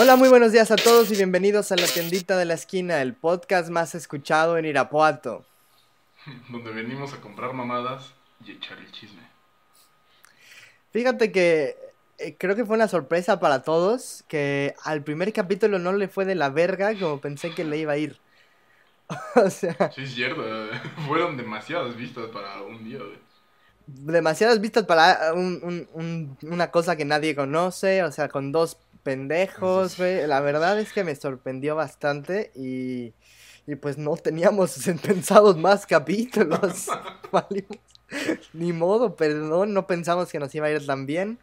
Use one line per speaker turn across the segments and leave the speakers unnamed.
Hola, muy buenos días a todos y bienvenidos a la tiendita de la esquina, el podcast más escuchado en Irapuato.
Donde venimos a comprar mamadas y echar el chisme.
Fíjate que eh, creo que fue una sorpresa para todos que al primer capítulo no le fue de la verga como pensé que le iba a ir. o sea,
Sí, es cierto. Fueron demasiadas vistas para un día, güey.
demasiadas vistas para un- un- un- una cosa que nadie conoce, o sea, con dos pendejos, güey. La verdad es que me sorprendió bastante y, y pues no teníamos pensados más capítulos. Ni modo, perdón, no pensamos que nos iba a ir tan bien.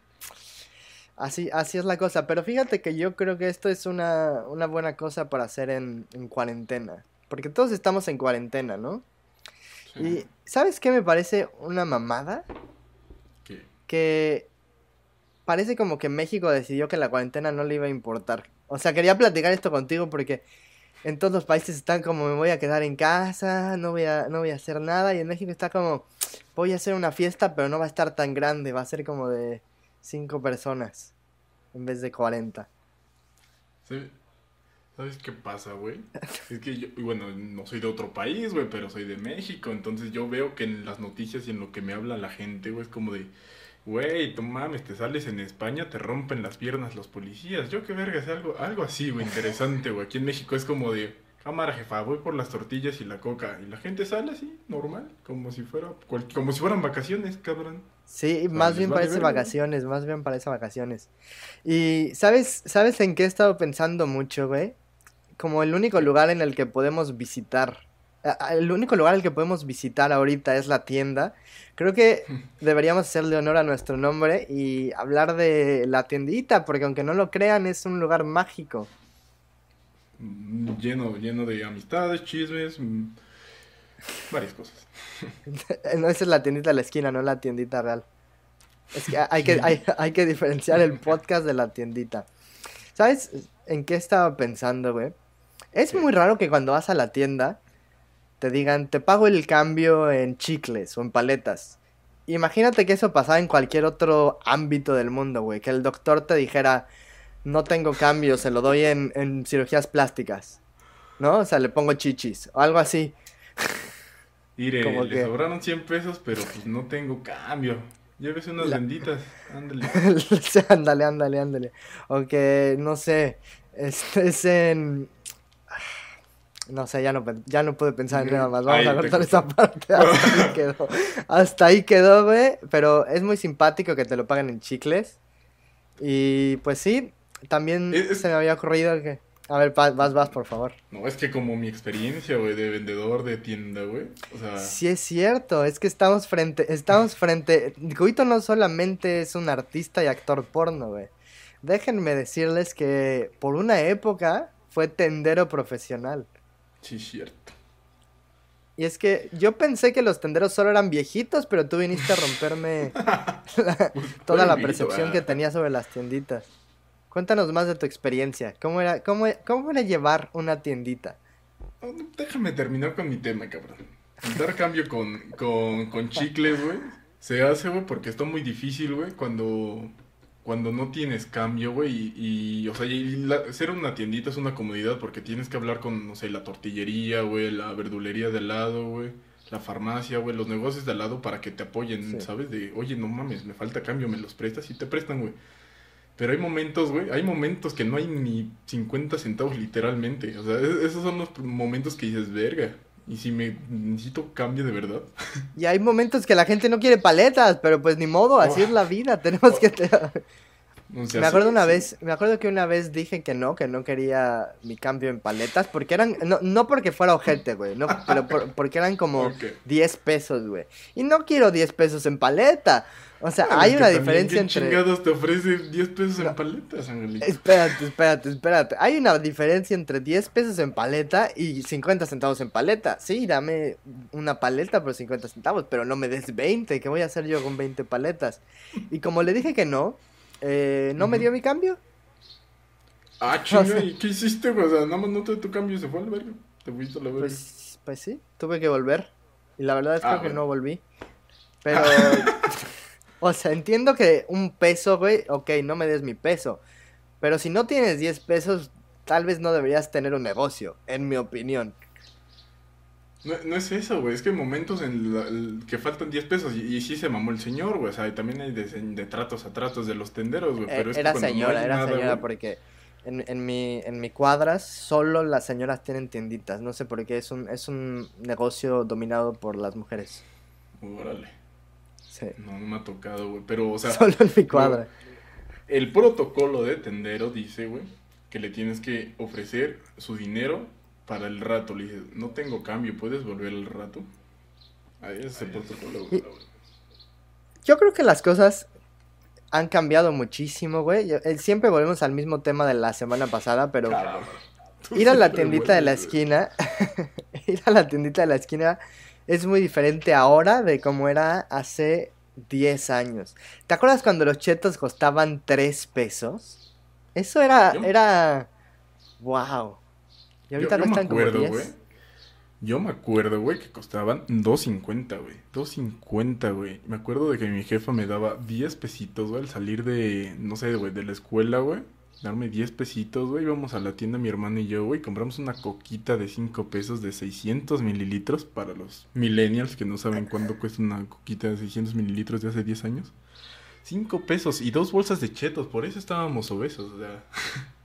Así, así es la cosa, pero fíjate que yo creo que esto es una, una buena cosa para hacer en, en cuarentena, porque todos estamos en cuarentena, ¿no?
Sí.
Y ¿sabes qué me parece una mamada?
¿Qué?
que parece como que México decidió que la cuarentena no le iba a importar. O sea, quería platicar esto contigo porque en todos los países están como me voy a quedar en casa, no voy a, no voy a hacer nada. Y en México está como voy a hacer una fiesta, pero no va a estar tan grande, va a ser como de cinco personas en vez de 40.
Sí. ¿Sabes qué pasa, güey? Es que yo, bueno, no soy de otro país, güey, pero soy de México. Entonces yo veo que en las noticias y en lo que me habla la gente, güey, es como de, güey, tú mames, te sales en España, te rompen las piernas los policías. Yo qué verga, es algo, algo así, güey, interesante, güey. Aquí en México es como de, cámara jefa, voy por las tortillas y la coca. Y la gente sale así, normal, como si fuera, cual- como si fueran vacaciones, cabrón.
Sí, más bien
vale
parece
verga, ¿no?
vacaciones, más bien parece vacaciones. Y ¿sabes, sabes en qué he estado pensando mucho, güey? Como el único lugar en el que podemos visitar, el único lugar al que podemos visitar ahorita es la tienda. Creo que deberíamos hacerle honor a nuestro nombre y hablar de la tiendita, porque aunque no lo crean, es un lugar mágico.
Mm, Lleno, lleno de amistades, chismes, mm, varias cosas.
No, esa es la tiendita de la esquina, no la tiendita real. Es que hay que, hay, hay que diferenciar el podcast de la tiendita. ¿Sabes en qué estaba pensando, güey? Es muy raro que cuando vas a la tienda te digan, te pago el cambio en chicles o en paletas. Imagínate que eso pasaba en cualquier otro ámbito del mundo, güey. Que el doctor te dijera, no tengo cambio, se lo doy en, en cirugías plásticas. ¿No? O sea, le pongo chichis o algo así.
Mire,
Como
le
que-
sobraron 100 pesos, pero pues no tengo cambio. Llévese unas
La-
benditas, ándale.
Ándale, ándale, ándale. Aunque, no sé, este es en... No sé, ya no, ya no pude pensar en nada más. Vamos
Ahí
a cortar esa parte. Hasta ahí quedó. Hasta ahí quedó, güey. Pero es muy simpático que te lo paguen en chicles. Y pues sí, también
Es-
se me había ocurrido que... A ver, vas, vas, por favor.
No, es que como mi experiencia, güey, de vendedor de tienda, güey. O sea,
Sí es cierto, es que estamos frente, estamos frente, Guito no solamente es un artista y actor porno, güey. Déjenme decirles que por una época fue tendero profesional.
Sí, es cierto.
Y es que yo pensé que los tenderos solo eran viejitos, pero tú viniste a romperme la- toda la percepción que tenía sobre las tienditas. Cuéntanos más de tu experiencia. ¿Cómo era, cómo, cómo era llevar una tiendita?
No, Déjame terminar con mi tema, cabrón. Dar cambio con, con, con chicles, güey. Se hace, güey, porque está muy difícil, güey, cuando, cuando no tienes cambio, güey. Y, y, o sea, y la- ser una tiendita es una comodidad porque tienes que hablar con, no sé, la tortillería, güey, la verdulería de al lado, güey. La farmacia, güey, los negocios de al lado para que te apoyen,
Sí.
¿sabes? De, oye, no mames, me falta cambio, me los prestas y te prestan, güey. Pero hay momentos, güey, hay momentos que no hay ni 50 centavos literalmente. O sea, es- esos son los momentos que dices, verga. Y si me necesito cambio de verdad.
Y hay momentos que la gente no quiere paletas, pero pues ni modo, así
Oh.
es la vida, tenemos que... Me acuerdo una
sí.
vez, me acuerdo que una vez dije que no, que no quería mi cambio en paletas, porque eran, no, no porque fuera ojete, güey, no, pero por- porque eran como
Ok.
10 pesos, güey. Y no quiero 10 pesos en paleta. O sea,
Bueno,
hay una diferencia
¿quién
entre...
chingados te ofrece 10 pesos
No.
en paletas, Angelito?
Espérate, espérate, espérate. Hay una diferencia entre 10 pesos en paleta y 50 centavos en paleta. Sí, dame una paleta por 50 centavos, pero no me des 20. ¿Qué voy a hacer yo con 20 paletas? Y como le dije que no, eh, no me dio mi cambio.
Ah, chinga, ¿y qué hiciste, güey? O sea, nada más no te dio tu cambio y se fue al verga. Te fuiste a la verga.
Pues, pues sí, tuve que volver. Y la verdad es
Ah,
creo que
bueno.
no volví. Pero, o sea, entiendo que un peso, güey, ok, no me des mi peso. Pero si no tienes 10 pesos, tal vez no deberías tener un negocio, en mi opinión.
No, no es eso, güey. Es que hay momentos en la- el que faltan 10 pesos y, y sí se mamó el señor, güey. O sea, y también hay de, de tratos a tratos de los tenderos, güey.
Eh,
Pero es que
era
no
señora,
hay
era
nada,
señora,
güey,
porque en, en mi, en mi cuadras solo las señoras tienen tienditas. No sé por qué, es un, es un negocio dominado por las mujeres.
Órale.
Sí.
No, no me ha tocado, güey. Pero, o sea,
solo en mi cuadra.
el protocolo de tendero dice, güey, que le tienes que ofrecer su dinero para el rato. Le dices, no tengo cambio, ¿puedes volver al rato? Ahí es el protocolo, güey.
Yo creo que las cosas han cambiado muchísimo, güey. Eh, Siempre volvemos al mismo tema de la semana pasada, pero ir a la tiendita de la esquina, ir a la tiendita de la esquina es muy diferente ahora de como era hace 10 años. ¿Te acuerdas cuando los chetos costaban 3 pesos? Eso era,
Yo-
era, wow. Y ahorita
yo, yo me
cuestan como
acuerdo,
10.
güey. Yo me acuerdo, güey, que costaban 2.50, güey. 2.50, güey. Me acuerdo de que mi jefa me daba 10 pesitos, güey, al salir de, no sé, güey, de la escuela, güey. Darme 10 pesitos, güey. Íbamos a la tienda mi hermano y yo, güey. Compramos una coquita de 5 pesos de 600 mililitros para los millennials que no saben cuándo cuesta una coquita de 600 mililitros de hace 10 años. 5 pesos y dos bolsas de chetos. Por eso estábamos obesos, o sea.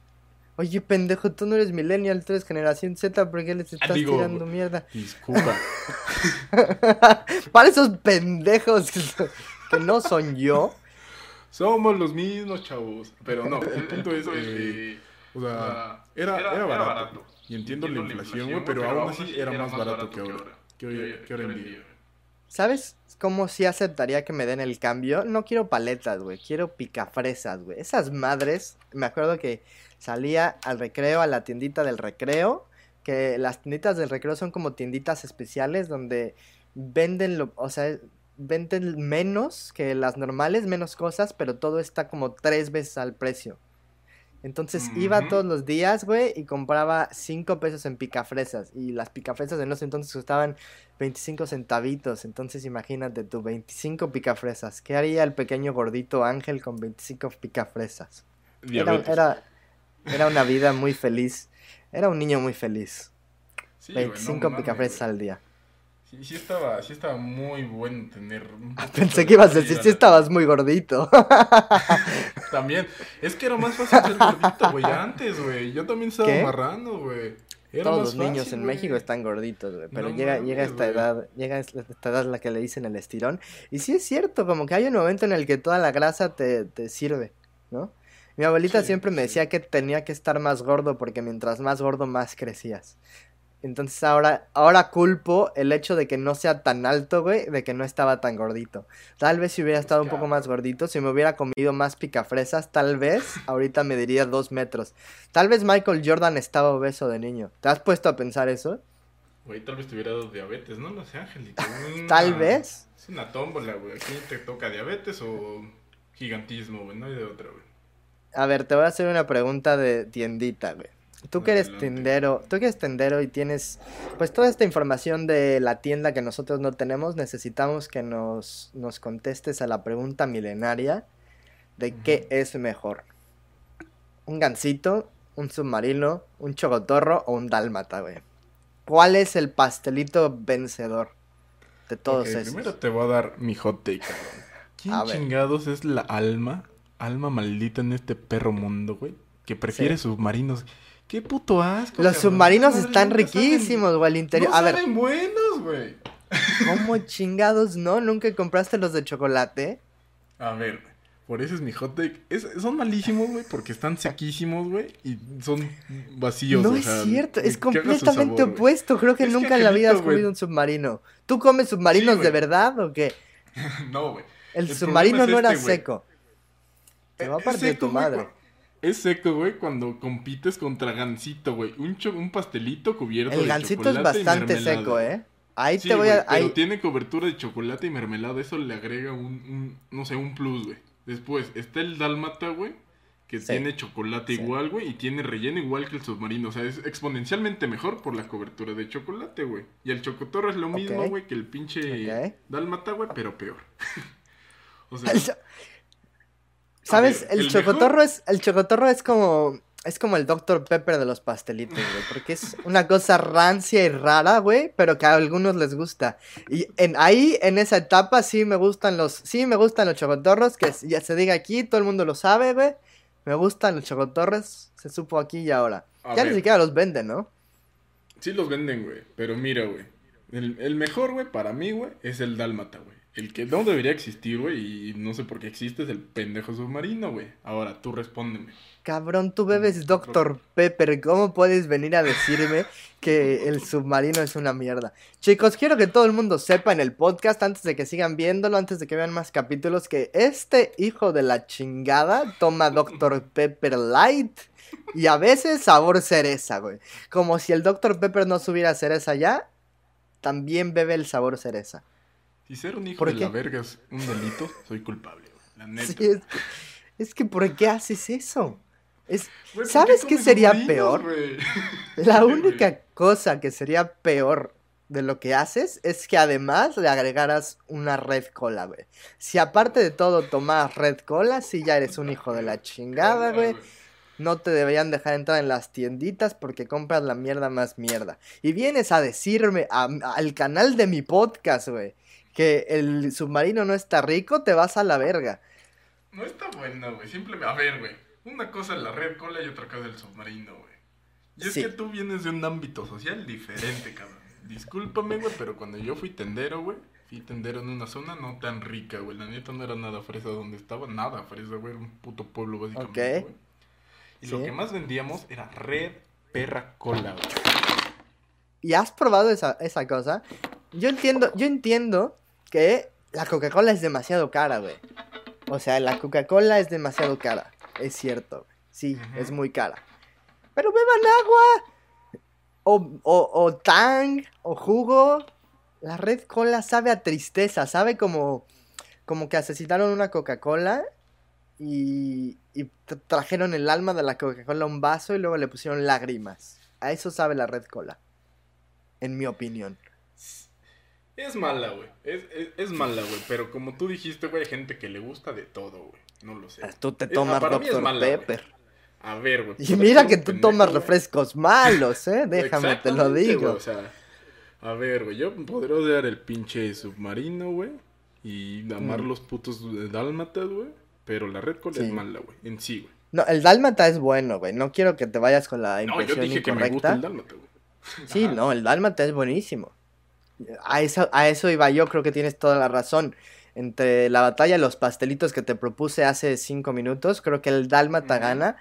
Oye, pendejo, tú no eres millennial, tú eres generación Z, ¿por qué les estás
Ah, digo,
tirando mierda?
Disculpa.
Para esos pendejos que, no son yo.
Somos los mismos chavos. Pero no, el punto es que, o sea, era, era, barato. Y entiendo, la inflación, güey, pero aún así era más barato que ahora. Que hoy, que en día.
¿Sabes cómo sí aceptaría que me den el cambio? No quiero paletas, güey. Quiero picafresas, güey. Esas madres, me acuerdo que salía al recreo, a la tiendita del recreo. Que las tienditas del recreo son como tienditas especiales donde venden, lo, o sea, venden menos que las normales, menos cosas, pero todo está como tres veces al precio. Entonces iba todos los días, güey, y compraba 5 pesos en picafresas. Y las picafresas en ese entonces costaban 25 centavitos. Entonces imagínate tú, 25 picafresas. ¿Qué haría el pequeño gordito Ángel con 25 picafresas? Era, era una vida muy feliz. Era un niño muy feliz.
Sí, güey, no
25
mames,
picafresas al día.
Sí, sí estaba, sí estaba muy bueno tener...
Pensé que ibas a decir, si estabas muy gordito.
También. Es que era más fácil ser gordito, güey, antes, güey. Yo también estaba
¿Qué?
marrano, güey. Era
Todos los niños
fácil,
en
güey.
México están gorditos, güey. Pero
No
llega,
mames,
llega esta
güey.
edad, llega esta edad la que le dicen el estirón. Y sí es cierto, como que hay un momento en el que toda la grasa te, te sirve, ¿no? Mi abuelita
Sí,
siempre me decía que tenía que estar más gordo porque mientras más gordo más crecías. Entonces ahora, ahora culpo el hecho de que no sea tan alto, güey, de que no estaba tan gordito. Tal vez si hubiera estado un poco más gordito, si me hubiera comido más picafresas, tal vez ahorita me diría dos metros. Tal vez Michael Jordan estaba obeso de niño. ¿Te has puesto a pensar eso?
Güey, tal vez te hubiera dado diabetes, ¿no? No sé, Angelito.
Tal vez.
Es una tómbola, güey. Aquí te toca diabetes o gigantismo, güey. No hay de otra, güey.
A ver, te voy a hacer una pregunta de tiendita, güey. Tú que eres
Adelante.
tendero, tú que eres tendero y tienes pues toda esta información de la tienda que nosotros no tenemos, necesitamos que nos, nos contestes a la pregunta milenaria de qué es mejor. ¿Un gansito, un submarino, un chocotorro o un dálmata, güey? ¿Cuál es el pastelito vencedor de todos
Ok,
esos?
Primero te voy a dar mi hot take, cabrón. ¿Quién
A ver.
chingados es la alma, alma maldita en este perro mundo, güey? Que prefiere submarinos. ¡Qué puto asco!
Los
cabrón!
submarinos
Madre,
están riquísimos, güey, al interior.
No
a ver,
buenos, güey.
¿Cómo chingados no? ¿Nunca compraste los de chocolate?
A ver, por eso es mi hot take. Es- son malísimos, güey, porque están sequísimos, güey, y son vacíos.
no
o
es
sea,
cierto, es completamente
sabor,
opuesto. Creo que
Es que,
nunca en la vida has comido un submarino. ¿Tú comes submarinos
Sí,
de verdad o qué?
No, güey.
El,
El
submarino no era
este,
seco. Te va a
es
partir
seco,
tu madre.
Es seco, güey, cuando compites contra gansito, güey. Un, un pastelito cubierto
El
de
gansito es
chocolate y
bastante seco, ¿eh? Ahí
Sí,
te voy
güey,
a...
pero
ahí-
tiene cobertura de chocolate y mermelada. Eso le agrega un, un no sé, un plus, güey. Después está el dálmata, güey, que
Sí.
tiene chocolate
Sí.
igual, güey, y tiene relleno igual que el submarino. O sea, es exponencialmente mejor por la cobertura de chocolate, güey. Y el chocotorro es lo mismo, güey, que el pinche
Ok.
dálmata, güey, pero peor. o sea,
¿Sabes?
ver,
el,
el
chocotorro
mejor-
es. El chocotorro es como. Es como el Dr. Pepper de los pastelitos, güey. Porque es una cosa rancia y rara, güey. Pero que a algunos les gusta. Y en, ahí, en esa etapa, sí me gustan los. Sí me gustan los chocotorros. Que ya se diga aquí, todo el mundo lo sabe, güey. Me gustan los chocotorros. Se supo aquí y ahora.
A
ya
ver.
ni siquiera los venden, ¿no?
Sí los venden, güey. Pero mira, güey. El, el mejor, güey, para mí, güey, es el dálmata, güey. El que no debería existir, güey, y no sé por qué existe, es el pendejo submarino, güey. Ahora, tú respóndeme.
Cabrón, tú bebes Dr. Pepper. ¿Cómo puedes venir a decirme que el submarino es una mierda? Chicos, quiero que todo el mundo sepa en el podcast, antes de que sigan viéndolo, antes de que vean más capítulos, que este hijo de la chingada toma Dr. Pepper Light y a veces sabor cereza, güey. Como si el Dr. Pepper no subiera cereza ya, también bebe el sabor cereza.
Si ser un hijo
¿Por
de
qué?
la verga es un delito, soy culpable, güey. La neta.
Sí, es, que, es que, ¿por qué haces eso? Es,
Güey, ¿por
¿sabes qué sería peor?
güey?
La única cosa que sería peor de lo que haces es que además le agregaras una red cola, güey. Si aparte de todo tomas red cola, sí ya eres un hijo de la chingada, güey. No te deberían dejar entrar en las tienditas porque compras la mierda más mierda. Y vienes a decirme a- al canal de mi podcast, güey, que el submarino no está rico, te vas a la verga.
No está buena, güey. Simplemente, a ver, güey. Una cosa es la red cola y otra cosa es el submarino, güey. Y es
Sí.
que tú vienes de un ámbito social diferente, cabrón. Discúlpame, güey, pero cuando yo fui tendero, güey, fui tendero en una zona no tan rica, güey. La neta no era nada fresa donde estaba, nada fresa, güey. Era un puto pueblo, básicamente, güey. Y lo que más vendíamos era red perra cola, güey.
¿Y has probado esa, esa cosa? Yo entiendo, yo entiendo que la Coca-Cola es demasiado cara, güey. O sea, la Coca-Cola es demasiado cara. Es cierto. Sí, es muy cara. Pero beban agua. O, o, o tang, o jugo. La Red Cola sabe a tristeza, sabe como, como que asesinaron una Coca-Cola y, y tra- trajeron el alma de la Coca-Cola a un vaso y luego le pusieron lágrimas. A eso sabe la Red Cola. En mi opinión.
Es mala, güey. Es, es, es mala, güey. Pero como tú dijiste, güey, hay gente que le gusta de todo, güey. No lo sé.
Tú te
Eh,
tomas
es
Dr.
mala, güey.
Pepper.
A ver, güey.
Y mira que tú
pendejo,
tomas refrescos malos, ¿eh? Déjame, te lo digo.
o sea, a ver, güey, yo podría odiar el pinche submarino, güey. Y amar
Mm.
los putos dálmatas, güey. Pero la red cola
Sí.
es mala, güey. En sí, güey.
No, el dálmata es bueno, güey. No quiero que te vayas con la
No, yo
impresión
dije que me
incorrecta.
gusta el dálmata, güey.
Sí,
Ajá.
no, el dálmata es buenísimo. A eso, a eso iba yo, creo que tienes toda la razón. Entre la batalla y los pastelitos que te propuse hace cinco minutos, creo que el dálmata gana,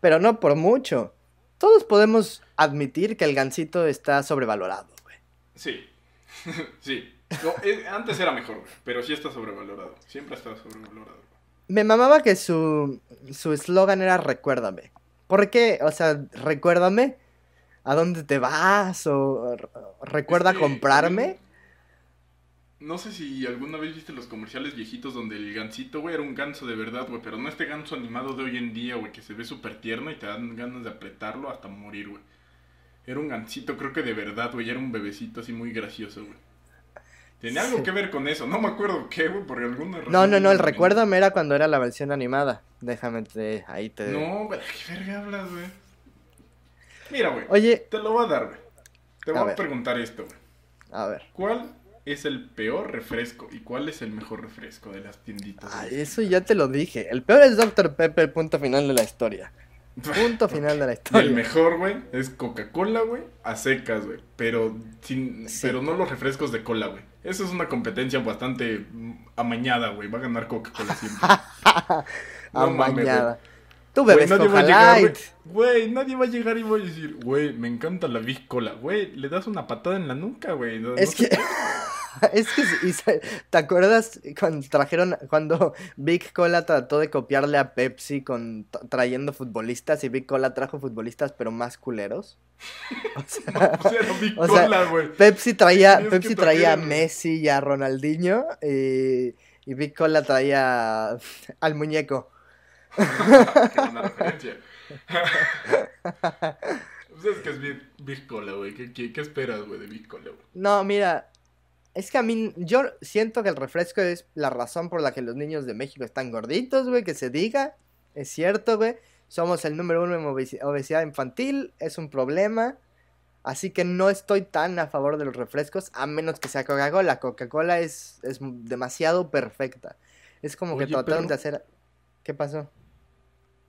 pero no por mucho. Todos podemos admitir que el gansito está sobrevalorado, güey.
Sí. sí. No, eh, antes era mejor, güey. Pero sí está sobrevalorado. Siempre está sobrevalorado.
Me mamaba que su su eslogan era recuérdame. ¿Por qué? O sea, recuérdame a dónde te vas o recuerda
Es que
comprarme.
No sé si alguna vez viste los comerciales viejitos donde el gansito, güey, era un ganso de verdad, güey, pero no este ganso animado de hoy en día, güey, que se ve súper tierno y te dan ganas de apretarlo hasta morir, güey. Era un gansito, creo que de verdad, güey, era un bebecito así muy gracioso, güey. Tenía algo que ver con eso, no me acuerdo qué, güey, por alguna razón.
No, no, no, el
me-
recuérdame era cuando era la versión animada. Déjame te, ahí te.
No, güey, ¿qué verga hablas, güey? Mira, güey,
Oye,
te lo voy a dar, güey. Te voy a, preguntar esto, güey.
a ver.
¿Cuál es el peor refresco y cuál es el mejor refresco de las tienditas?
Ay, eso ya te lo dije. El peor es Dr. Pepper, punto final de la historia. Punto final de la
Y el
historia.
mejor, güey, es Coca-Cola, güey, a secas, güey. Pero, sin,
Sí.
pero no los refrescos de cola, güey. Eso es una competencia bastante mm, amañada, güey. Va a ganar Coca-Cola siempre. No mames,
Tú
Güey,
bebes
va
Coca
a llegar, güey.
Light.
Güey, nadie va a llegar y va a decir, güey, me encanta la Big Cola. Güey, le das una patada en la nuca, güey. No-
Es
no
que.
sé.
Es que, ¿te acuerdas cuando trajeron, cuando Big Cola trató de copiarle a Pepsi con tra- trayendo futbolistas y Big Cola trajo futbolistas pero más culeros? O sea,
O sea, la Big
O sea,
Cola, güey.
Pepsi traía, Pepsi traía a Messi y a Ronaldinho y, y Big Cola traía al muñeco.
Qué buena referencia. pues es que es Big, Big Cola, güey. ¿Qué, qué, qué esperas, güey, de Big Cola, güey?
No, mira, Es que a mí, yo siento que el refresco es la razón por la que los niños de México están gorditos, güey, que se diga. Es cierto, güey. Somos el número uno en obesi- obesidad infantil, es un problema. Así que no estoy tan a favor de los refrescos, a menos que sea Coca-Cola. Coca-Cola es, es demasiado perfecta. Es como que trataron
pero-
de hacer... ¿Qué pasó?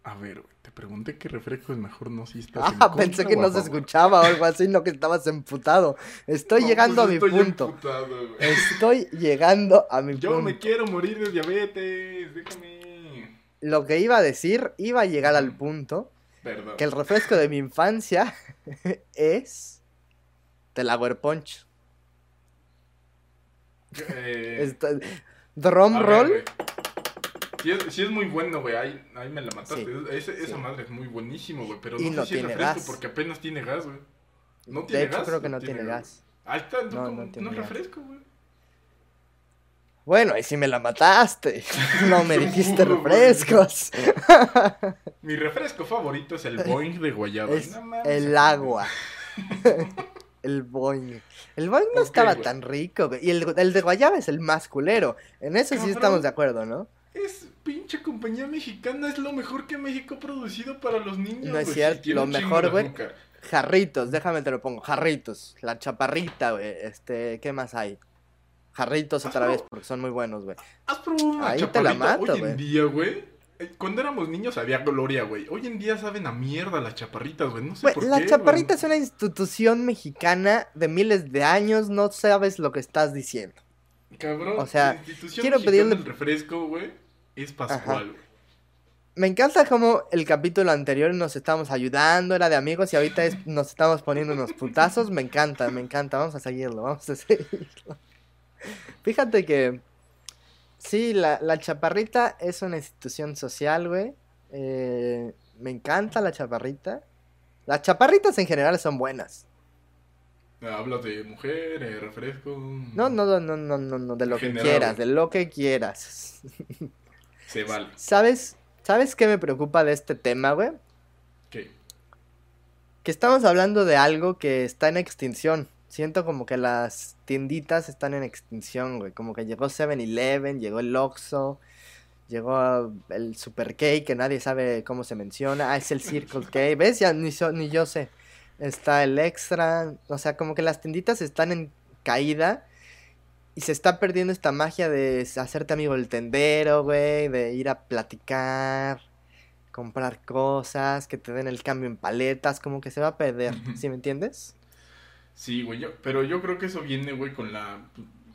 A ver, güey, te pregunté qué refresco es mejor, no si estás en
Ah, pensé que no se escuchaba o algo así, no que estabas emputado. Estoy
No,
llegando
pues
a mi
estoy
punto.
emputado, güey.
Estoy llegando a mi
Yo
punto.
me quiero morir de diabetes, déjame.
Lo que iba a decir, iba a llegar al punto
Perdón.
que el refresco de mi infancia es Delaware Punch.
Eh,
Está- Drum
ver,
roll.
güey. Sí es, sí es muy bueno, güey. Ahí, ahí me la mataste.
Sí,
Es- ese- Esa
sí.
madre es muy buenísimo, güey. Pero
Y
no, si es
tiene
refresco
gas.
porque apenas tiene gas, güey. No
de
tiene
hecho,
gas.
creo que no tiene gas.
Ahí está, no,
No,
como-
no tiene
no refresco, güey.
Bueno, ahí sí me la mataste. No me
Te
dijiste refrescos.
Mi refresco favorito es el Boing de guayaba.
Es
No mames,
el agua. El boing. El boing no estaba tan rico. güey. Y el, el de guayaba es el más culero. En eso sí estamos de acuerdo, ¿no?
Es pinche compañía mexicana, es lo mejor que México ha producido para los niños.
No es cierto, lo mejor, güey. Jarritos, déjame te lo pongo. Jarritos. La chaparrita, güey. Este, ¿qué más hay? Jarritos otra vez porque son muy buenos, güey.
¿Has probado una
Ahí te la
chaparrita
mato,
hoy
güey.
en día, güey? Eh, Cuando éramos niños había gloria, güey. Hoy en día saben a mierda las chaparritas, güey. No sé por
la
qué,
chaparrita
güey.
es una institución mexicana de miles de años. No sabes lo que estás diciendo.
Cabrón,
o sea,
la institución
quiero pedirle-
del refresco, güey, es Pascual, güey.
Me encanta como el capítulo anterior nos estábamos ayudando, era de amigos y ahorita es- nos estamos poniendo unos putazos. Me encanta, me encanta. Vamos a seguirlo, vamos a seguirlo. Fíjate que sí, la, la chaparrita es una institución social, güey. Eh, me encanta la chaparrita. Las chaparritas en general son buenas.
Hablas de mujer, eh, refresco.
No, no, no, no, no, no, no, de lo que quieras, de lo que quieras.
Se vale.
¿Sabes? ¿Sabes qué me preocupa de este tema, güey?
¿Qué?
que estamos hablando de algo que está en extinción. Siento como que las tienditas están en extinción, güey. Como que llegó 7-Eleven, llegó el Oxxo, llegó el Super K, que nadie sabe cómo se menciona. Ah, es el Circle K. ¿Ves? Ya ni, so- ni yo sé. Está el Extra. O sea, como que las tienditas están en caída. Y se está perdiendo esta magia de hacerte amigo del tendero, güey. De ir a platicar comprar cosas, que te den el cambio en paletas, como que se va a perder. ¿sí me entiendes?
Sí, güey, yo, pero yo creo que eso viene, güey, con la,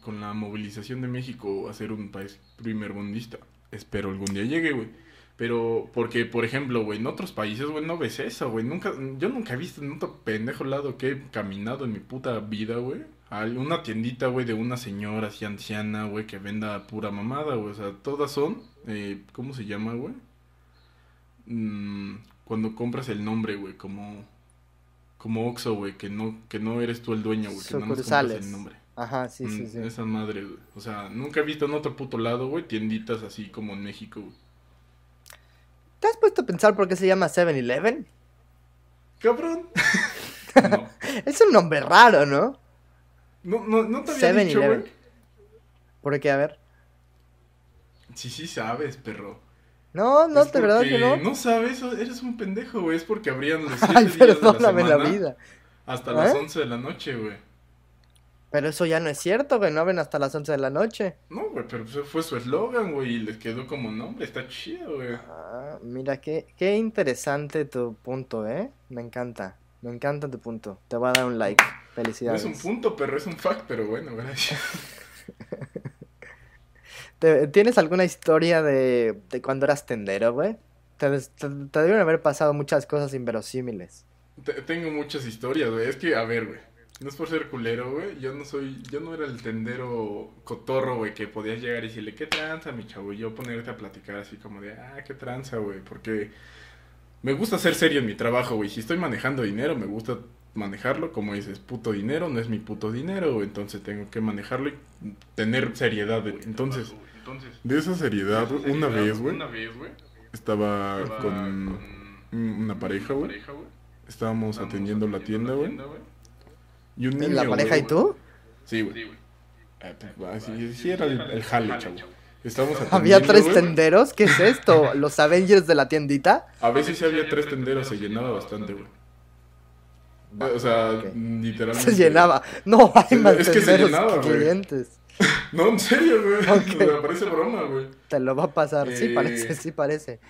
con la movilización de México a ser un país primermundista. Espero algún día llegue, güey. Pero, porque, por ejemplo, güey, en otros países, güey, no ves eso, güey. Nunca, yo nunca he visto en otro pendejo lado que he caminado en mi puta vida, güey. Una tiendita, güey, de una señora así anciana, güey, que venda pura mamada, güey. O sea, todas son, eh, ¿cómo se llama, güey? Mm, cuando compras el nombre, güey, como... Como Oxxo, güey, que no, que no eres tú el dueño, güey, que nada más compras el nombre.
Ajá, sí, sí,
Mm,
sí.
Esa madre, güey. O sea, nunca he visto en otro puto lado, güey, tienditas así como en México, güey.
¿Te has puesto a pensar por qué se llama 7-Eleven?
¡Cabrón! no.
Es un nombre raro, ¿no?
No, no, no te había dicho,
7-Eleven.
güey.
¿Por qué? A ver.
Sí, sí sabes, perro.
No, no,
Es
de verdad que no.
No sabes, eres un pendejo, güey. Es porque abrían los siete
Ay,
días de la
perdóname la,
semana
vida.
Hasta las
¿Eh?
11 de la noche, güey.
Pero eso ya no es cierto, güey, no ven hasta las 11 de la noche.
No, güey, pero ese fue su eslogan, güey, y les quedó como nombre. Está chido, güey.
Ah, mira, qué, qué interesante tu punto, ¿eh? Me encanta, me encanta tu punto. Te voy a dar un like.
No
Felicidades.
es un punto, perro, es un fact, pero bueno, gracias.
¿Te- ¿Tienes alguna historia de, de cuando eras tendero, güey? Te, te, te deben haber pasado muchas cosas inverosímiles.
Te- Tengo muchas historias, güey. Es que, a ver, güey. No es por ser culero, güey. Yo no soy, yo no era el tendero cotorro, güey, que podías llegar y decirle, ¿qué tranza, mi chavo? Y yo ponerte a platicar así como de, ah, qué tranza, güey. Porque me gusta ser serio en mi trabajo, güey. Si estoy manejando dinero, me gusta manejarlo. Como dices, puto dinero, no es mi puto dinero, güey. Entonces tengo que manejarlo y tener seriedad, güey. Entonces, de esa seriedad, una vez, güey, estaba con una pareja, güey. Estábamos atendiendo la tienda, güey. Y un niño,
¿La pareja y tú?
Sí, güey. Eh, pues, sí, sí era el, el jale, chavo. Estamos
¿Había tres tenderos? ¿Qué es esto? ¿Los Avengers de la tiendita?
A veces sí había tres tenderos, se llenaba bastante, güey. O sea, literalmente.
Se llenaba. No, hay más
es que se
tenderos
llenaba,
que
güey.
clientes.
No, en serio, güey.
Ok.
O sea, parece broma, güey.
Te lo va a pasar. Sí
Eh.
parece, sí parece.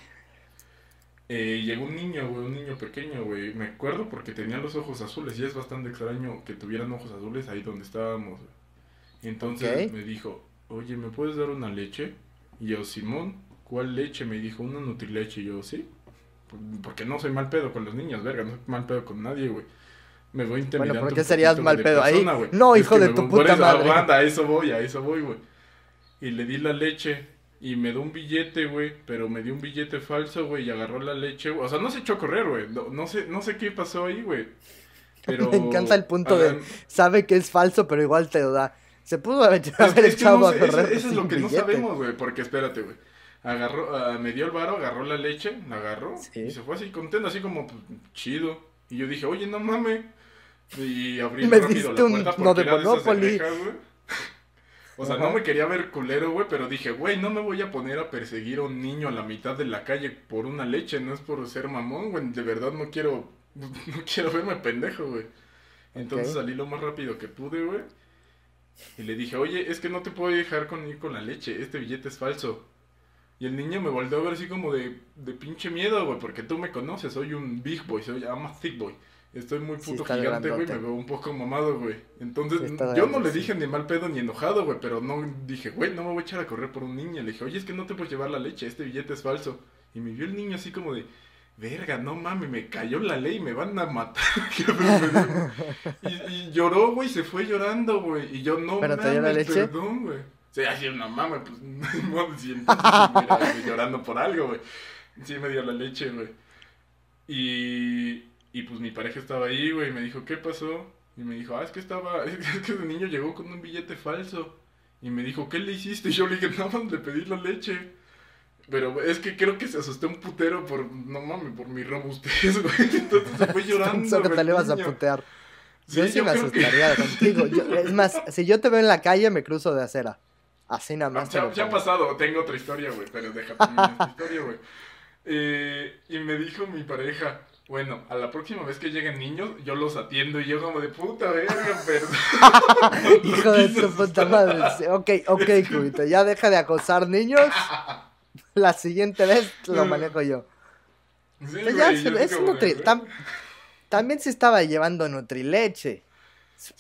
Eh, llegó un niño, güey, un niño pequeño, güey. Me acuerdo porque tenía los ojos azules y es bastante extraño que tuvieran ojos azules ahí donde estábamos. güey. Entonces
Ok.
me dijo, oye, ¿me puedes dar una leche? Y yo, Simón, ¿cuál leche? Me dijo, una Nutrileche. Y yo, ¿sí? Porque no soy mal pedo con los niños, verga, no soy mal pedo con nadie, güey. Me voy intimidando
Bueno, ¿por qué serías mal pedo ahí?
persona, güey.
No,
Es
hijo de tu
voy-
puta
eso,
madre.
aguanta, a eso voy, a eso voy, güey. Y le di la leche y me dio un billete, güey, pero me dio un billete falso, güey, y agarró la leche, güey. O sea, no se echó a correr, güey. No, no sé, no sé qué pasó ahí, güey. Pero...
Me encanta el punto de-. Sabe que es falso, pero igual te lo da. Se pudo haber,
Es
haber
que,
echado
no
a correr.
eso, eso es lo que no
billete.
sabemos, güey, porque espérate, güey. Agarró, ah, me dio el varo, agarró la leche, la agarró
Sí.
y se fue así contento, así como pues, chido. Y yo dije, oye, no mames. Y abrí
Me
rápido la
un
puerta
no
porque
de
era de esas de rejas, güey. O sea,
Ajá.
no me quería ver culero, güey, pero dije, güey, no me voy a poner a perseguir a un niño a la mitad de la calle por una leche, no es por ser mamón, güey, de verdad no quiero, no quiero verme pendejo, güey. Entonces salí lo más rápido que pude, güey. Y le dije, oye, es que no te puedo dejar con ir con la leche, este billete es falso. Y el niño me volvió a ver así como de, de pinche miedo, güey, porque tú me conoces, soy un big boy, soy I'm a thick boy. Estoy muy puto gigante, güey, me veo un poco mamado, güey. Entonces,
Sí,
yo no le dije ni mal pedo ni enojado, güey, pero no dije, güey, no me voy a echar a correr por un niño. Le dije, oye, es que no te puedes llevar la leche, este billete es falso. Y me vio el niño así como de, verga, no mames, me cayó la ley, me van a matar. y, y lloró, güey, se fue llorando, güey. Y yo, no
¿Pero te dio la leche?
perdón, güey. Así una mame, pues, no, si entonces estuviera llorando por algo, güey. Sí me dio la leche, güey. Y, y pues mi pareja estaba ahí, güey, y me dijo, ¿qué pasó? Y me dijo, ah, es que estaba, es que el niño llegó con un billete falso. Y me dijo, ¿qué le hiciste? Y yo le dije, nada más le pedí la leche. Pero es que creo que se asustó un putero por, no mames, por mi robustez, güey. Entonces se fue llorando. Güey,
te le ibas a putear.
Sí,
Yo sí
yo
me
que-
asustaría contigo. Yo- es más, si yo te veo en la calle, me cruzo de acera. Así nada más.
ya, ha pasado, tengo otra historia, güey, pero déjame esta historia, güey. Eh, y me dijo mi pareja, bueno, a la próxima vez que lleguen niños, yo los atiendo y yo como de puta verga, perdón.
Hijo de tu puta madre. Sí, Ok, ok, Cubito. Ya deja de acosar niños. La siguiente vez lo manejo yo.
Sí,
ya,
güey, yo
es nutri- tam- también se estaba llevando Nutrileche.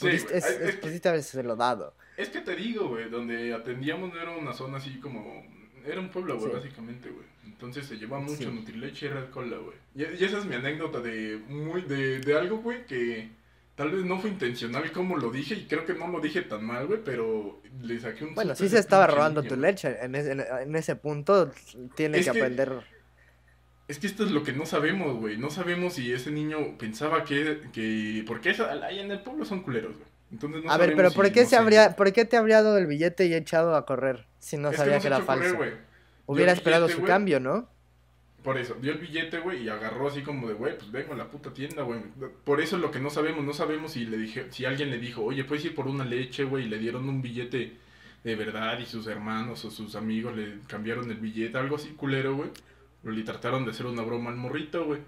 Pudiste,
güey,
es-
es-
es- pudiste habérselo dado.
Es que te digo, güey, donde atendíamos no era una zona así como... Era un pueblo, güey,
Sí.
básicamente, güey. Entonces se lleva mucho
Sí.
Nutrileche y Red Cola, güey. Y, y esa es mi anécdota de, muy, de, de algo, güey, que tal vez no fue intencional como lo dije y creo que no lo dije tan mal, güey, pero le saqué un...
Bueno, sí se estaba robando tu leche. En ese, en- ese punto tiene
Es
que
que-
aprender.
Es que esto es lo que no sabemos, güey. No sabemos si ese niño pensaba que... que porque esa- ahí en el pueblo son culeros, güey. Entonces no
A ver, pero
si,
¿por qué,
no
se habría, ¿por qué te habría dado el billete y echado a correr si no
es
sabía
no
que, era
correr,
falso?
güey.
Hubiera esperado su cambio, ¿no?
Por eso, dio el billete, güey, y agarró así como de, güey, pues vengo a la puta tienda, güey. Por eso es lo que no sabemos, no sabemos si le dije, si alguien le dijo, oye, puedes ir por una leche, güey, y le dieron un billete de verdad y sus hermanos o sus amigos le cambiaron el billete, algo así culero, güey. O le trataron de hacer una broma al morrito, güey.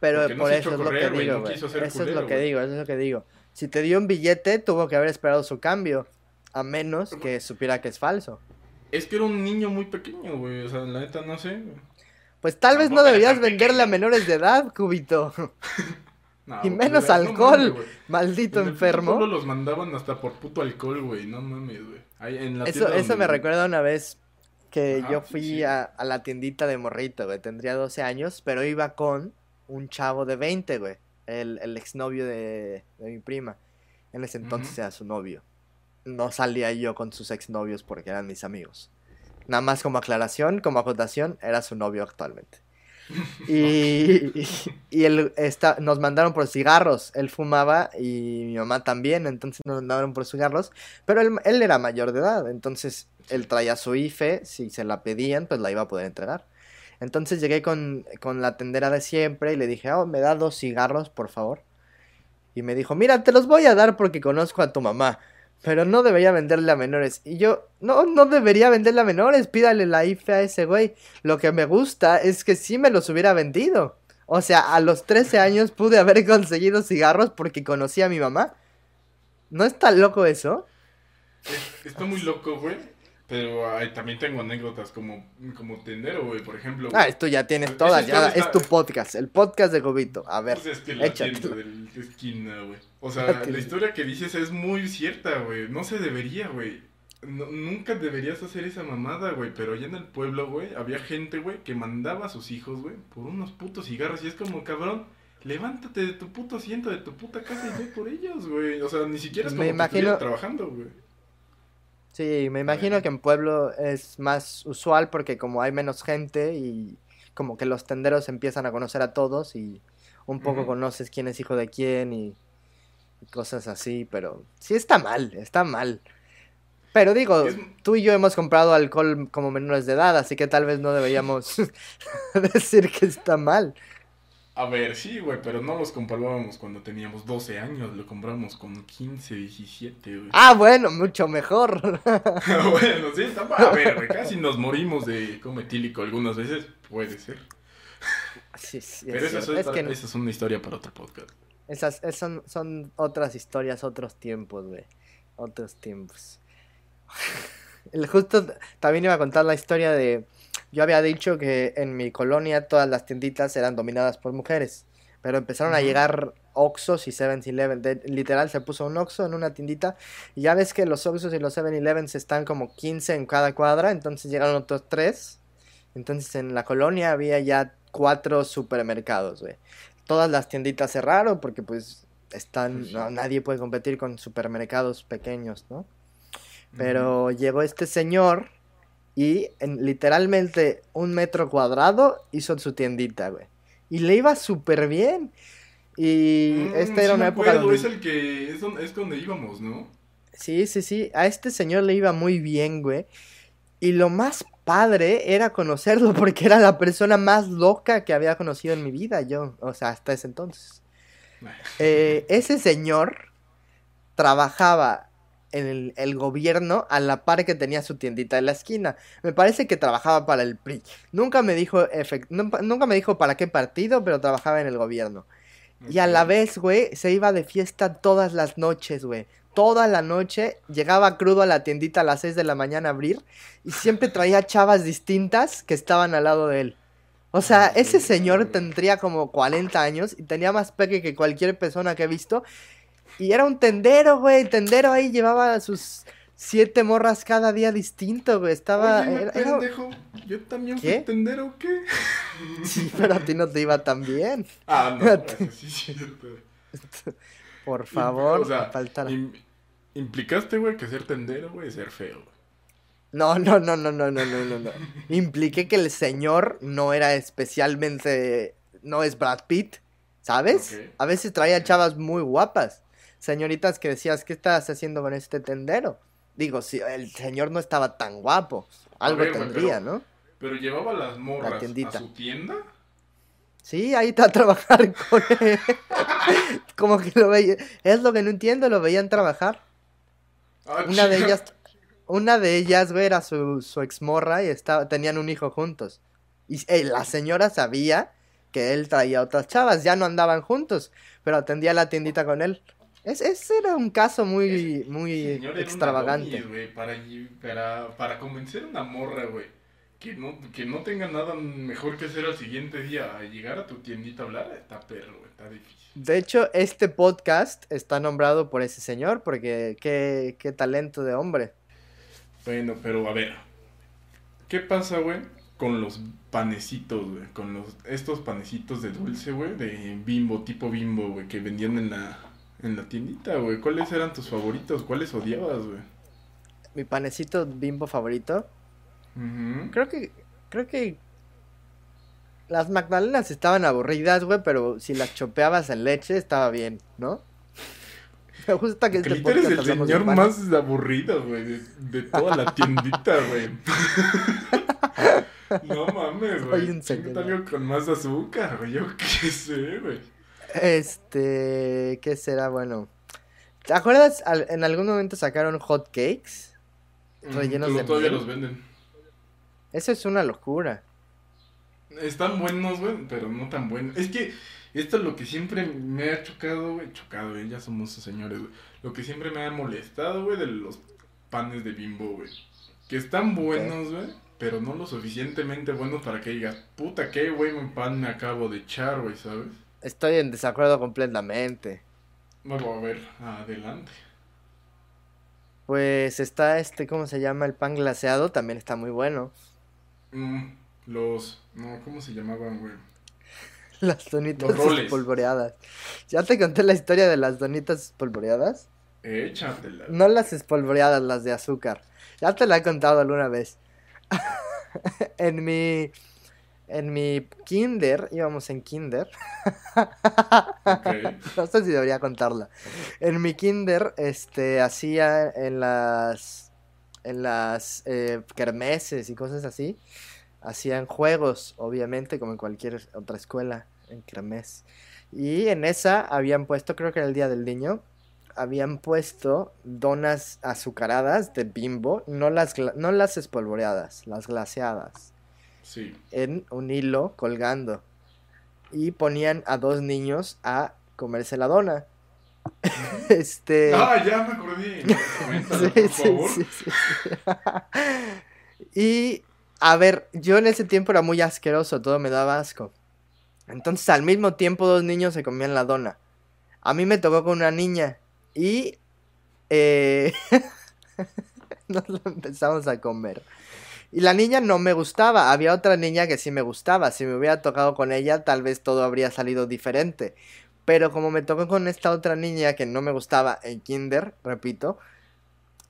Pero
Porque no
por eso es
a
lo
correr,
que digo,
no
güey.
quiso
Eso
ser
es
culero,
lo que digo, eso es lo que digo. Si te dio un billete, tuvo que haber esperado su cambio. A menos que supiera que es falso.
Es que era un niño muy pequeño, güey, o sea, la neta no sé.
Pues tal vez no deberías venderle a menores de edad, Cubito.
No,
Y menos
no mames,
alcohol.
güey.
Maldito
En
enfermo.
pueblo los mandaban hasta por puto alcohol, güey, no mames, güey. Ahí en la
Eso, eso me recuerda una vez que
Ajá,
yo fui
sí.
A, a la tiendita de morrito, güey. Tendría 12 años, pero iba con un chavo de 20, güey. El, el exnovio de, de mi prima. En ese entonces era su novio. No salía yo con sus exnovios porque eran mis amigos. Nada más como aclaración, como acotación, era su novio actualmente. Y, y, y él está, nos mandaron por cigarros. Él fumaba y mi mamá también, entonces nos mandaron por cigarros. Pero él, él era mayor de edad, entonces él traía su IFE, si se la pedían, pues la iba a poder entregar. Entonces llegué con, con la tendera de siempre y le dije, oh, me da dos cigarros, por favor. Y me dijo, mira, te los voy a dar porque conozco a tu mamá. Pero no debería venderle a menores. Y yo, no, no debería venderle a menores. Pídale la IFE a ese güey. Lo que me gusta es que sí me los hubiera vendido. O sea, a los 13 años pude haber conseguido cigarros porque conocí a mi mamá. ¿No está loco eso?
Está muy loco, güey. Pero también tengo anécdotas como, como tendero, güey, por ejemplo.
Ah, esto ya tienes todas, ya es tu podcast, el podcast de Gobito. A ver,
pues es que la de esquina, güey. O sea, la historia que dices es muy cierta, güey. No se debería, güey. nunca deberías hacer esa mamada, güey. Pero allá en el pueblo, güey, había gente, güey, que mandaba a sus hijos, güey, por unos putos cigarros. Y es como, cabrón, levántate de tu puto asiento, de tu puta casa y ve por ellos, güey. O sea, ni siquiera es como Me imagino... trabajando, güey.
Sí, me imagino que en pueblo es más usual porque como hay menos gente y como que los tenderos empiezan a conocer a todos y un poco conoces quién es hijo de quién y, cosas así, pero sí está mal, está mal. Pero digo, tú y yo hemos comprado alcohol como menores de edad, así que tal vez no deberíamos decir que está mal.
A ver, sí, güey, pero no los comprábamos cuando teníamos 12 años, lo compramos con 15, 17, güey.
Ah, bueno, mucho mejor.
bueno, sí, está A ver, güey, casi nos morimos de cometílico algunas veces, puede ser.
Sí, sí,
pero esa es, que esa es, una historia para otro podcast.
Esas, son, son otras historias, otros tiempos, güey. Otros tiempos. El justo también iba a contar la historia de yo había dicho que en mi colonia todas las tienditas eran dominadas por mujeres, pero empezaron a llegar Oxos y 7-Eleven. Literal, se puso un Oxo en una tiendita. Y ya ves que los Oxos y los 7-Eleven están como 15 en cada cuadra. Entonces llegaron otros 3. Entonces en la colonia había ya 4 supermercados, güey. Todas las tienditas cerraron porque pues están... Pues nadie puede competir con supermercados pequeños, ¿no? Pero llegó este señor y en literalmente un metro cuadrado hizo su tiendita, güey. Y le iba súper bien. Y mm, esta era una época
donde... Es el que... Es donde, íbamos, ¿no?
Sí, sí, sí. A este señor le iba muy bien, güey. Y lo más padre era conocerlo porque era la persona más loca que había conocido en mi vida, yo. O sea, hasta ese entonces. Eh, ese señor trabajaba en el, gobierno a la par que tenía su tiendita en la esquina. Me parece que trabajaba para el PRI. Nunca me dijo, nunca me dijo para qué partido, pero trabajaba en el gobierno. Y a la vez, güey, se iba de fiesta todas las noches, güey. Toda la noche llegaba crudo a la tiendita a las 6 de la mañana a abrir y siempre traía chavas distintas que estaban al lado de él. O sea, ese señor tendría como 40 años y tenía más peque que cualquier persona que he visto y era un tendero, güey. Tendero ahí llevaba sus siete morras cada día distinto, güey. Estaba.
Oye, pendejo. Yo también fui tendero, ¿qué?
Sí, pero a ti no te iba tan bien.
Ah, no, sí, cierto.
Por favor,
o sea, implicaste, güey, que ser tendero, güey, es ser feo.
No, no, no, no, no, no, no, no. Impliqué que el señor no era especialmente. No es Brad Pitt, ¿sabes? A veces traía chavas muy guapas señoritas que decías, ¿qué estás haciendo con este tendero? Digo, si el señor no estaba tan guapo, algo tendría, ¿no?
Pero llevaba las morras a su tienda.
Sí, ahí está a trabajar con él. Como que lo veía. Es lo que no entiendo, lo veían trabajar. Ah, una de ellas, una de ellas, güey, era su, su exmorra y estaba, tenían un hijo juntos. Y eh, la señora sabía que él traía otras chavas, ya no andaban juntos, pero atendía la tiendita con él. Es, ese era un caso muy, muy extravagante.
para, para, convencer a una morra, güey, que no, que no tenga nada mejor que hacer al siguiente día, a llegar a tu tiendita a hablar, está perro, está difícil.
De hecho, este podcast está nombrado por ese señor, porque qué, qué talento de hombre.
Bueno, pero a ver, ¿qué pasa, güey, con los panecitos, güey? Con los, estos panecitos de dulce, güey, de bimbo, tipo bimbo, güey, que vendían en la en la tiendita, güey. ¿Cuáles eran tus favoritos? ¿Cuáles odiabas, güey?
Mi panecito bimbo favorito. Creo que. Creo que. Las magdalenas estaban aburridas, güey, pero si las chopeabas en leche estaba bien, ¿no?
Me gusta que este podcast eres el señor más aburrido, güey, de, toda la tiendita, güey. no mames, güey. Un señor. con más azúcar, güey. Yo qué sé, güey.
Este, ¿qué será? Bueno, ¿Te acuerdas? Al- en algún momento sacaron hot cakes.
Mm,
rellenos
pero
de
todavía
miel.
los venden.
Eso es una locura.
Están buenos, güey, pero no tan buenos. Es que esto es lo que siempre me ha chocado, güey. Chocado, güey, ya somos señores, güey. Lo que siempre me ha molestado, güey, de los panes de bimbo, güey. Que están buenos, güey, pero no lo suficientemente buenos para que digas, puta, qué buen pan me acabo de echar, güey, ¿sabes?
Estoy en desacuerdo completamente.
Bueno, a ver, adelante.
Pues está este, ¿cómo se llama? El pan glaseado, también está muy bueno.
Mm, los, no, ¿cómo se llamaban, güey?
Las donitas espolvoreadas. ¿Ya te conté la historia de las donitas espolvoreadas?
Échatela.
No las espolvoreadas, las de azúcar. Ya te la he contado alguna vez. en mi. En mi kinder, íbamos en kinder. No sé si debería contarla. En mi kinder, este, hacía en las. En las eh, kermeses y cosas así. Hacían juegos, obviamente, como en cualquier otra escuela, en kermés. Y en esa habían puesto, creo que era el día del niño, habían puesto donas azucaradas de bimbo, no las, no las espolvoreadas, las glaseadas,
Sí.
en un hilo colgando. Y ponían a dos niños a comerse la dona. este.
Ah, ya me acordé.
Sí,
por
sí,
favor.
y, a ver, yo en ese tiempo era muy asqueroso, todo me daba asco. Entonces, al mismo tiempo, dos niños se comían la dona. A mí me tocó con una niña y eh, nos lo empezamos a comer. Y la niña no me gustaba, había otra niña que sí me gustaba. Si me hubiera tocado con ella, tal vez todo habría salido diferente. Pero como me tocó con esta otra niña que no me gustaba en kinder, repito,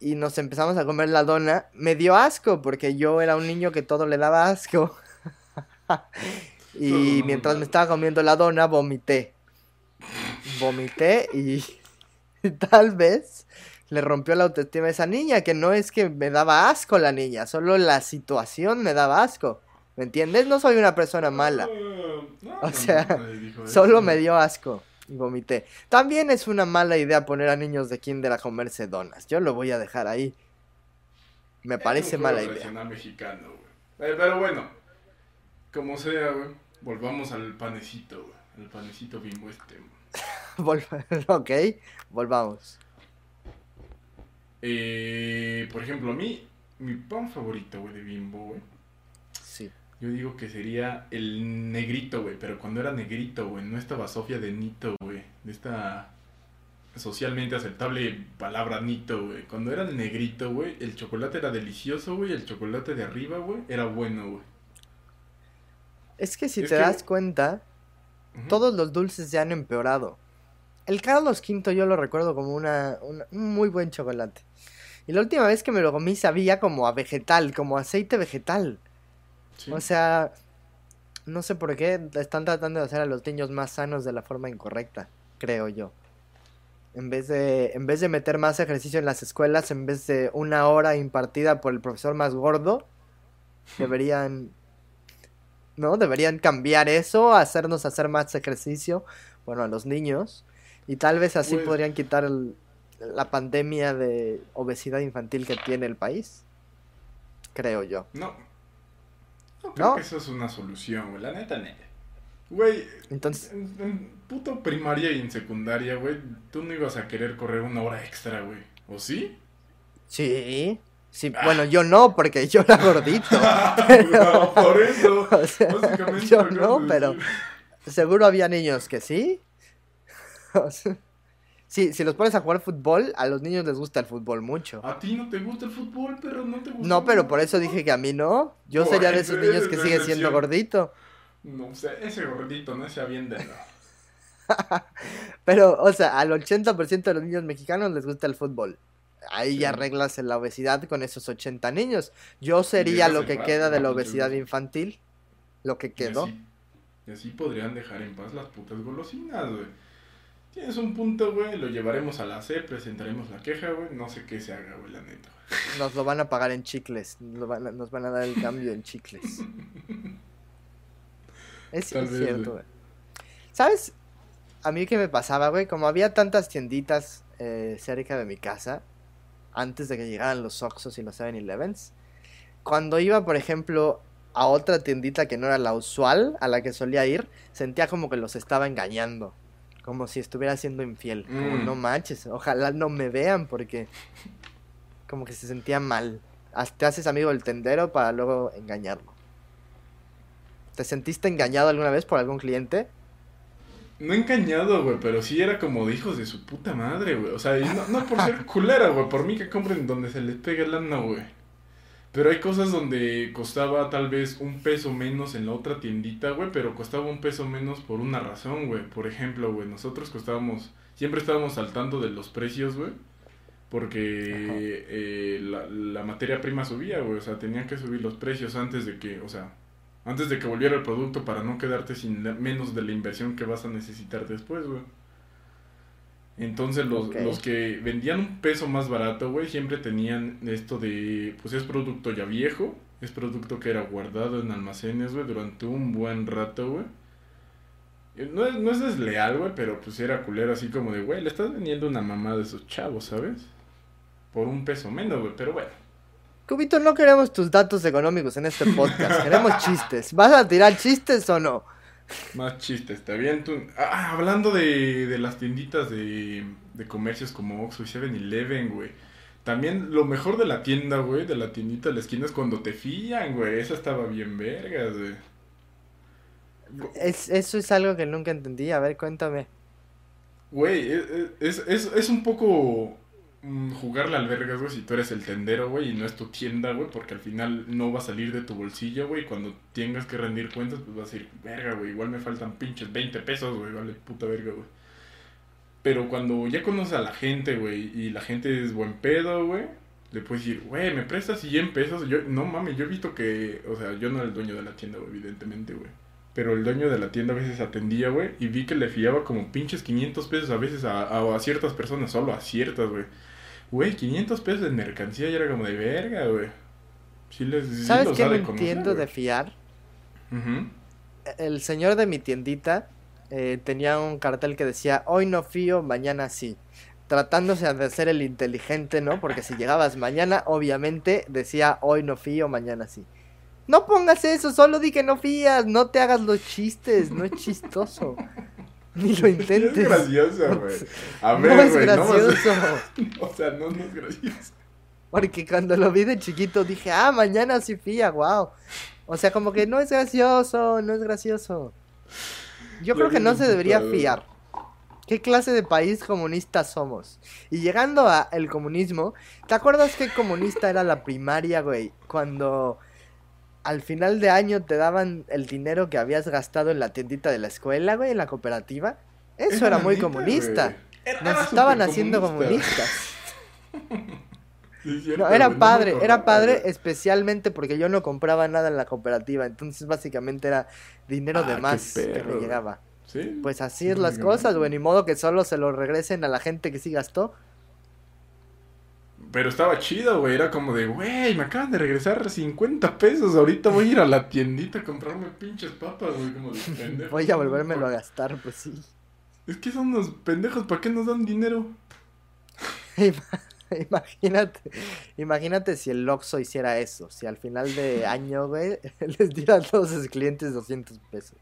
y nos empezamos a comer la dona, me dio asco porque yo era un niño que todo le daba asco. y mientras
me
estaba comiendo la dona, vomité. Vomité y, y tal vez le rompió la autoestima a esa niña, que no es que me daba asco la niña, solo la situación me daba asco. ¿Me entiendes? No soy una persona mala.
No,
O sea. Solo me dio asco y vomité. También es una mala idea poner a niños de kinder a comerse donas. Yo lo voy a dejar ahí. Me parece mala idea.
mexicano. Eh, pero bueno, como sea, güey, volvamos al panecito, güey. Al panecito bimbo este. güey.
Ok, volvamos.
Eh, por ejemplo, a mí, mi pan favorito, güey, de bimbo, güey.
Sí.
Yo digo que sería el negrito, güey. Pero cuando era negrito, güey. No esta basofia de nito, güey. De esta socialmente aceptable palabra nito, güey. Cuando era el negrito, güey. El chocolate era delicioso, güey. El chocolate de arriba, güey. Era bueno, güey.
Es que si
Es
te
que-
das cuenta, todos los dulces se han empeorado. El Carlos V yo lo recuerdo como una, una- un muy buen chocolate. Y la última vez que me lo comí sabía como a vegetal, como aceite vegetal.
Sí.
O sea, no sé por qué están tratando de hacer a los niños más sanos de la forma incorrecta, creo yo. En vez de, en vez de meter más ejercicio en las escuelas, en vez de una hora impartida por el profesor más gordo, deberían, ¿no? Deberían cambiar eso, hacernos hacer más ejercicio, bueno, a los niños, y tal vez así
Pues-
podrían quitar el- la pandemia de obesidad infantil que tiene el país, creo yo.
No. No creo
¿No?
que eso es una solución, güey. La neta, neta. Güey,
Entonces,
en, en puto primaria y en secundaria, güey, tú no ibas a querer correr una hora extra, güey. ¿O sí?
Sí, sí, bueno, yo no, porque yo era gordito.
No, por eso.
O sea,
Básicamente
yo no, pero seguro había niños que sí. Sea, sí, si los pones a jugar fútbol, a los niños les gusta el fútbol mucho.
A ti no te gusta el fútbol, pero no te gusta.
No, pero por eso dije que a mí no. Yo sería de
eso
esos niños que sigue siendo gordito.
No, o sea, ese gordito no se avienta. No.
Pero, o sea, al 80% de los niños mexicanos les gusta el fútbol. Ahí ya
Sí.
arreglas la obesidad con esos 80 niños. Yo sería lo que queda de la obesidad infantil. Lo que
Y
quedó.
así, y así podrían dejar en paz las putas golosinas, güey. Tienes un punto, güey, lo llevaremos a la C, presentaremos la queja, güey. No sé qué se haga, güey, la neta.
Nos lo van a pagar en chicles. Nos, van a, nos van a dar el cambio en chicles. Es,
Tal
es
vez,
cierto,
güey.
¿Sabes? a mí qué me pasaba, güey, como había tantas tienditas eh, cerca de mi casa, antes de que llegaran los Oxos y los 7-Elevens, cuando iba, por ejemplo, a otra tiendita que no era la usual, a la que solía ir, sentía como que los estaba engañando. Como si estuviera siendo infiel. Como,
Mm.
no manches, ojalá no me vean porque como que se sentía mal. Te haces amigo del tendero para luego engañarlo. ¿Te sentiste engañado alguna vez por algún cliente?
No engañado, güey, pero sí era como de hijos de su puta madre, güey. O sea, y no, no por ser culera, güey, por mí que compren donde se les pegue el lana, güey. Pero hay cosas donde costaba tal vez un peso menos en la otra tiendita, güey, pero costaba un peso menos por una razón, güey. Por ejemplo, güey, nosotros costábamos, siempre estábamos al tanto de los precios, güey. Porque eh, la, la materia prima subía, güey. O sea, tenían que subir los precios antes de que, o sea, antes de que volviera el producto para no quedarte sin la- menos de la inversión que vas a necesitar después, güey. Entonces los, los que vendían un peso más barato, güey, siempre tenían esto de, pues es producto ya viejo, es producto que era guardado en almacenes, güey, durante un buen rato, güey. Eh, No es, no es desleal, güey, pero pues era culero así como de, güey, le estás vendiendo una mamá de esos chavos, ¿sabes? Por un peso menos, güey, pero bueno.
Cubito, no queremos tus datos económicos en este podcast, queremos chistes. ¿Vas a tirar chistes o no?
Más chistes, ¿está bien? Tú... Ah, hablando de, de las tienditas de, de comercios como Oxxo y 7-Eleven, güey. También lo mejor de la tienda, güey, de la tiendita de la esquina es cuando te fían, güey. Esa estaba bien vergas, güey.
Es, eso es algo que nunca entendí, a ver, cuéntame.
Güey, es, es, es, es un poco jugarle al vergas, güey, si tú eres el tendero, güey, y no es tu tienda, güey, porque al final no va a salir de tu bolsillo, güey, cuando tengas que rendir cuentas, pues vas a decir, verga, güey, igual me faltan pinches 20 pesos, güey, vale puta verga, güey. Pero cuando ya conoces a la gente, güey, y la gente es buen pedo, güey, le puedes decir, güey, ¿me prestas 100 pesos? Yo, no mames, yo he visto que, o sea, yo no era el dueño de la tienda, güey, evidentemente, güey. Pero el dueño de la tienda a veces atendía, güey, y vi que le fiaba como pinches 500 pesos a veces a, a, a ciertas personas, solo a ciertas, güey. Güey, 500 pesos en mercancía y era como de verga, güey. Sí les, sí
¿Sabes qué no
de
entiendo de fiar? El señor de mi tiendita eh, tenía un cartel que decía, hoy no fío, mañana sí. Tratándose de hacer el inteligente, ¿no? Porque si llegabas mañana, obviamente decía, hoy no fío, mañana sí. No pongas eso, solo di que no fías, no te hagas los chistes, no es chistoso. Ni lo
Es
intentes.
gracioso, güey. A
No
ver,
es
no a-
gracioso.
O sea, no, no es gracioso.
Porque cuando lo vi de chiquito dije, ah, mañana sí fía, wow. O sea, como que no es gracioso, no es gracioso. Yo creo que no se debería fiar. ¿Qué clase de país comunista somos? Y llegando a el comunismo, ¿te acuerdas qué comunista era la primaria, güey? Cuando al final de año te daban el dinero que habías gastado en la tiendita de la escuela, güey, en la cooperativa. Eso era, muy
neta,
comunista.
Era-
Nos
era
estaban haciendo
comunista.
comunistas.
Sí, es cierto,
No, era
güey,
padre, era padre especialmente porque yo no compraba nada en la cooperativa, entonces básicamente era dinero
Ah,
de
qué
más que me
güey.
llegaba.
Sí.
Pues así es las cosas, güey, ni modo que solo se lo regresen a la gente que sí gastó.
Pero estaba chido, güey. Era como de, güey, me acaban de regresar 50 pesos. Ahorita voy a ir a la tiendita a comprarme pinches papas, güey. Como de pendejo.
Voy a volvérmelo a gastar, pues sí.
Es que son unos pendejos, ¿para qué nos dan dinero?
Ima- Imagínate, imagínate si el Oxxo hiciera eso, si al final de año, güey, les diera a todos sus clientes 200 pesos.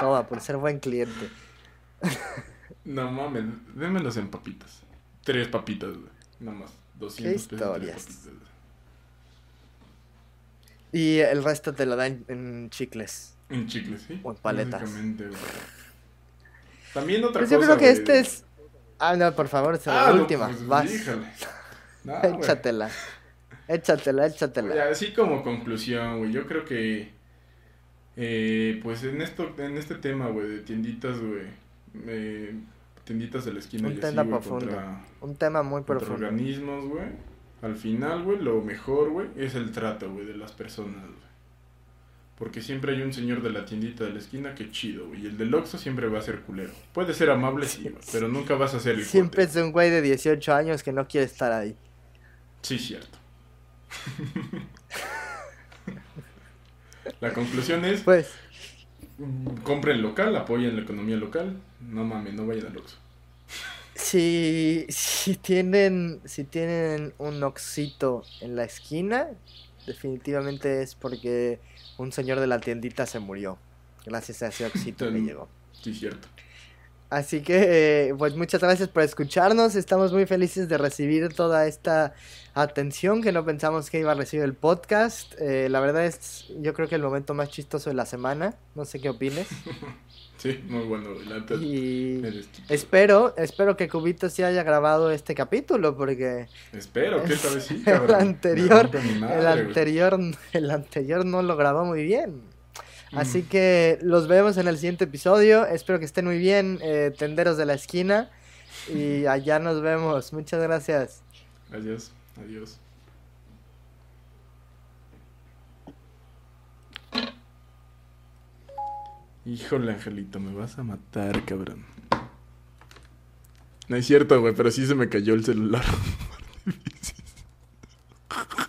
Toma, por ser buen cliente.
No mames, démelos en papitas. Tres papitas, güey. Nada más. 200 pesos. tres
historias.
güey.
Y el resto te lo dan en chicles.
En chicles, ¿sí?
O en paletas.
También otra
Pues
cosa.
yo creo que este es... Ah, no, por favor, es
Ah,
la
no,
última.
pues,
Vas.
No.
Échatela. Échatela,
Oye,
échatela.
así como conclusión, güey, yo creo que, eh, pues en esto, en este tema, güey, de tienditas, güey, eh, tienditas de la esquina
Un
y
tema profundo.
contra,
Un tema muy profundo.
organismos, güey, al final, güey, lo mejor, güey, es el trato, güey, de las personas, güey. Porque siempre hay un señor de la tiendita de la esquina que chido, güey, y el del Oxxo siempre va a ser culero. Puede ser amable, sí, güey, pero nunca vas a ser el
Siempre
cuate.
es un güey de 18 años que no quiere estar ahí.
Sí, cierto. La conclusión es...
Pues,
compren local, apoyen la economía local. No mames, no vayan al Oxxo.
Si, si tienen, si tienen un oxito en la esquina, definitivamente es porque un señor de la tiendita se murió. Gracias a ese oxito que llegó.
Sí, cierto.
Así que, eh, pues muchas gracias por escucharnos. Estamos muy felices de recibir toda esta atención que no pensamos que iba a recibir el podcast. Eh, la verdad es, yo creo que el momento más chistoso de la semana. No sé qué opines.
sí, muy bueno.
Y espero, espero que Cubito sí haya grabado este capítulo porque...
Espero que esta vez sí.
el anterior, el anterior, el anterior no lo grabó muy bien. Así que los vemos en el siguiente episodio. Espero que estén muy bien, eh, tenderos de la esquina. Y allá nos vemos. Muchas gracias.
Adiós, adiós. Híjole, Angelito, me vas a matar, cabrón. No es cierto, güey, pero sí se me cayó el celular.